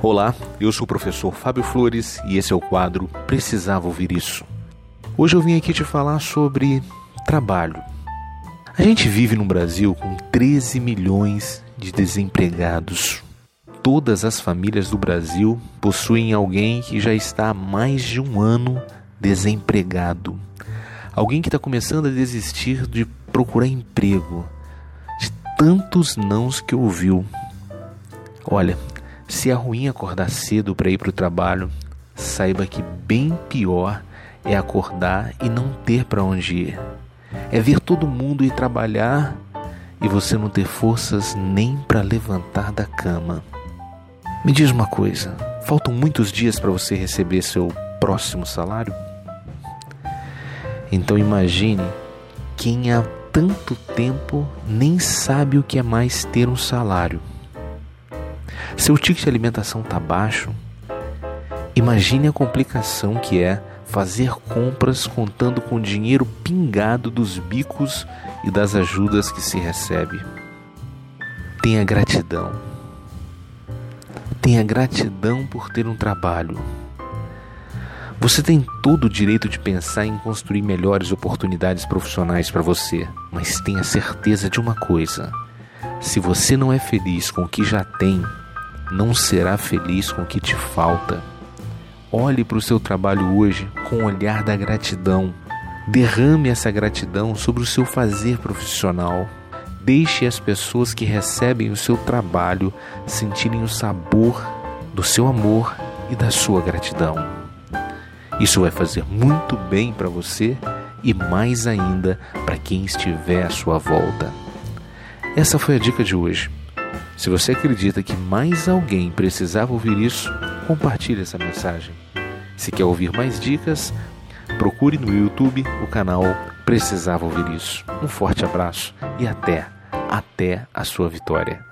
Olá, eu sou o professor Fábio Flores e esse é o quadro Precisava Ouvir Isso. Hoje eu vim aqui te falar sobre trabalho. A gente vive no Brasil com 13 milhões de desempregados. Todas as famílias do Brasil possuem alguém que já está há mais de um ano desempregado. Alguém que está começando a desistir de procurar emprego, de tantos nãos que ouviu. Olha, se é ruim acordar cedo para ir para o trabalho, saiba que bem pior é acordar e não ter para onde ir. É ver todo mundo ir trabalhar e você não ter forças nem para levantar da cama. Me diz uma coisa: faltam muitos dias para você receber seu próximo salário? Então imagine quem há tanto tempo nem sabe o que é mais ter um salário. Seu ticket de alimentação está baixo? Imagine a complicação que é fazer compras contando com dinheiro pingado dos bicos e das ajudas que se recebe. Tenha gratidão. Tenha gratidão por ter um trabalho. Você tem todo o direito de pensar em construir melhores oportunidades profissionais para você, mas tenha certeza de uma coisa: se você não é feliz com o que já tem, não será feliz com o que te falta. Olhe para o seu trabalho hoje com o olhar da gratidão. Derrame essa gratidão sobre o seu fazer profissional. Deixe as pessoas que recebem o seu trabalho sentirem o sabor do seu amor e da sua gratidão. Isso vai fazer muito bem para você e mais ainda para quem estiver à sua volta. Essa foi a dica de hoje. Se você acredita que mais alguém precisava ouvir isso, compartilhe essa mensagem. Se quer ouvir mais dicas, procure no YouTube o canal Precisava Ouvir Isso. Um forte abraço e até, até a sua vitória.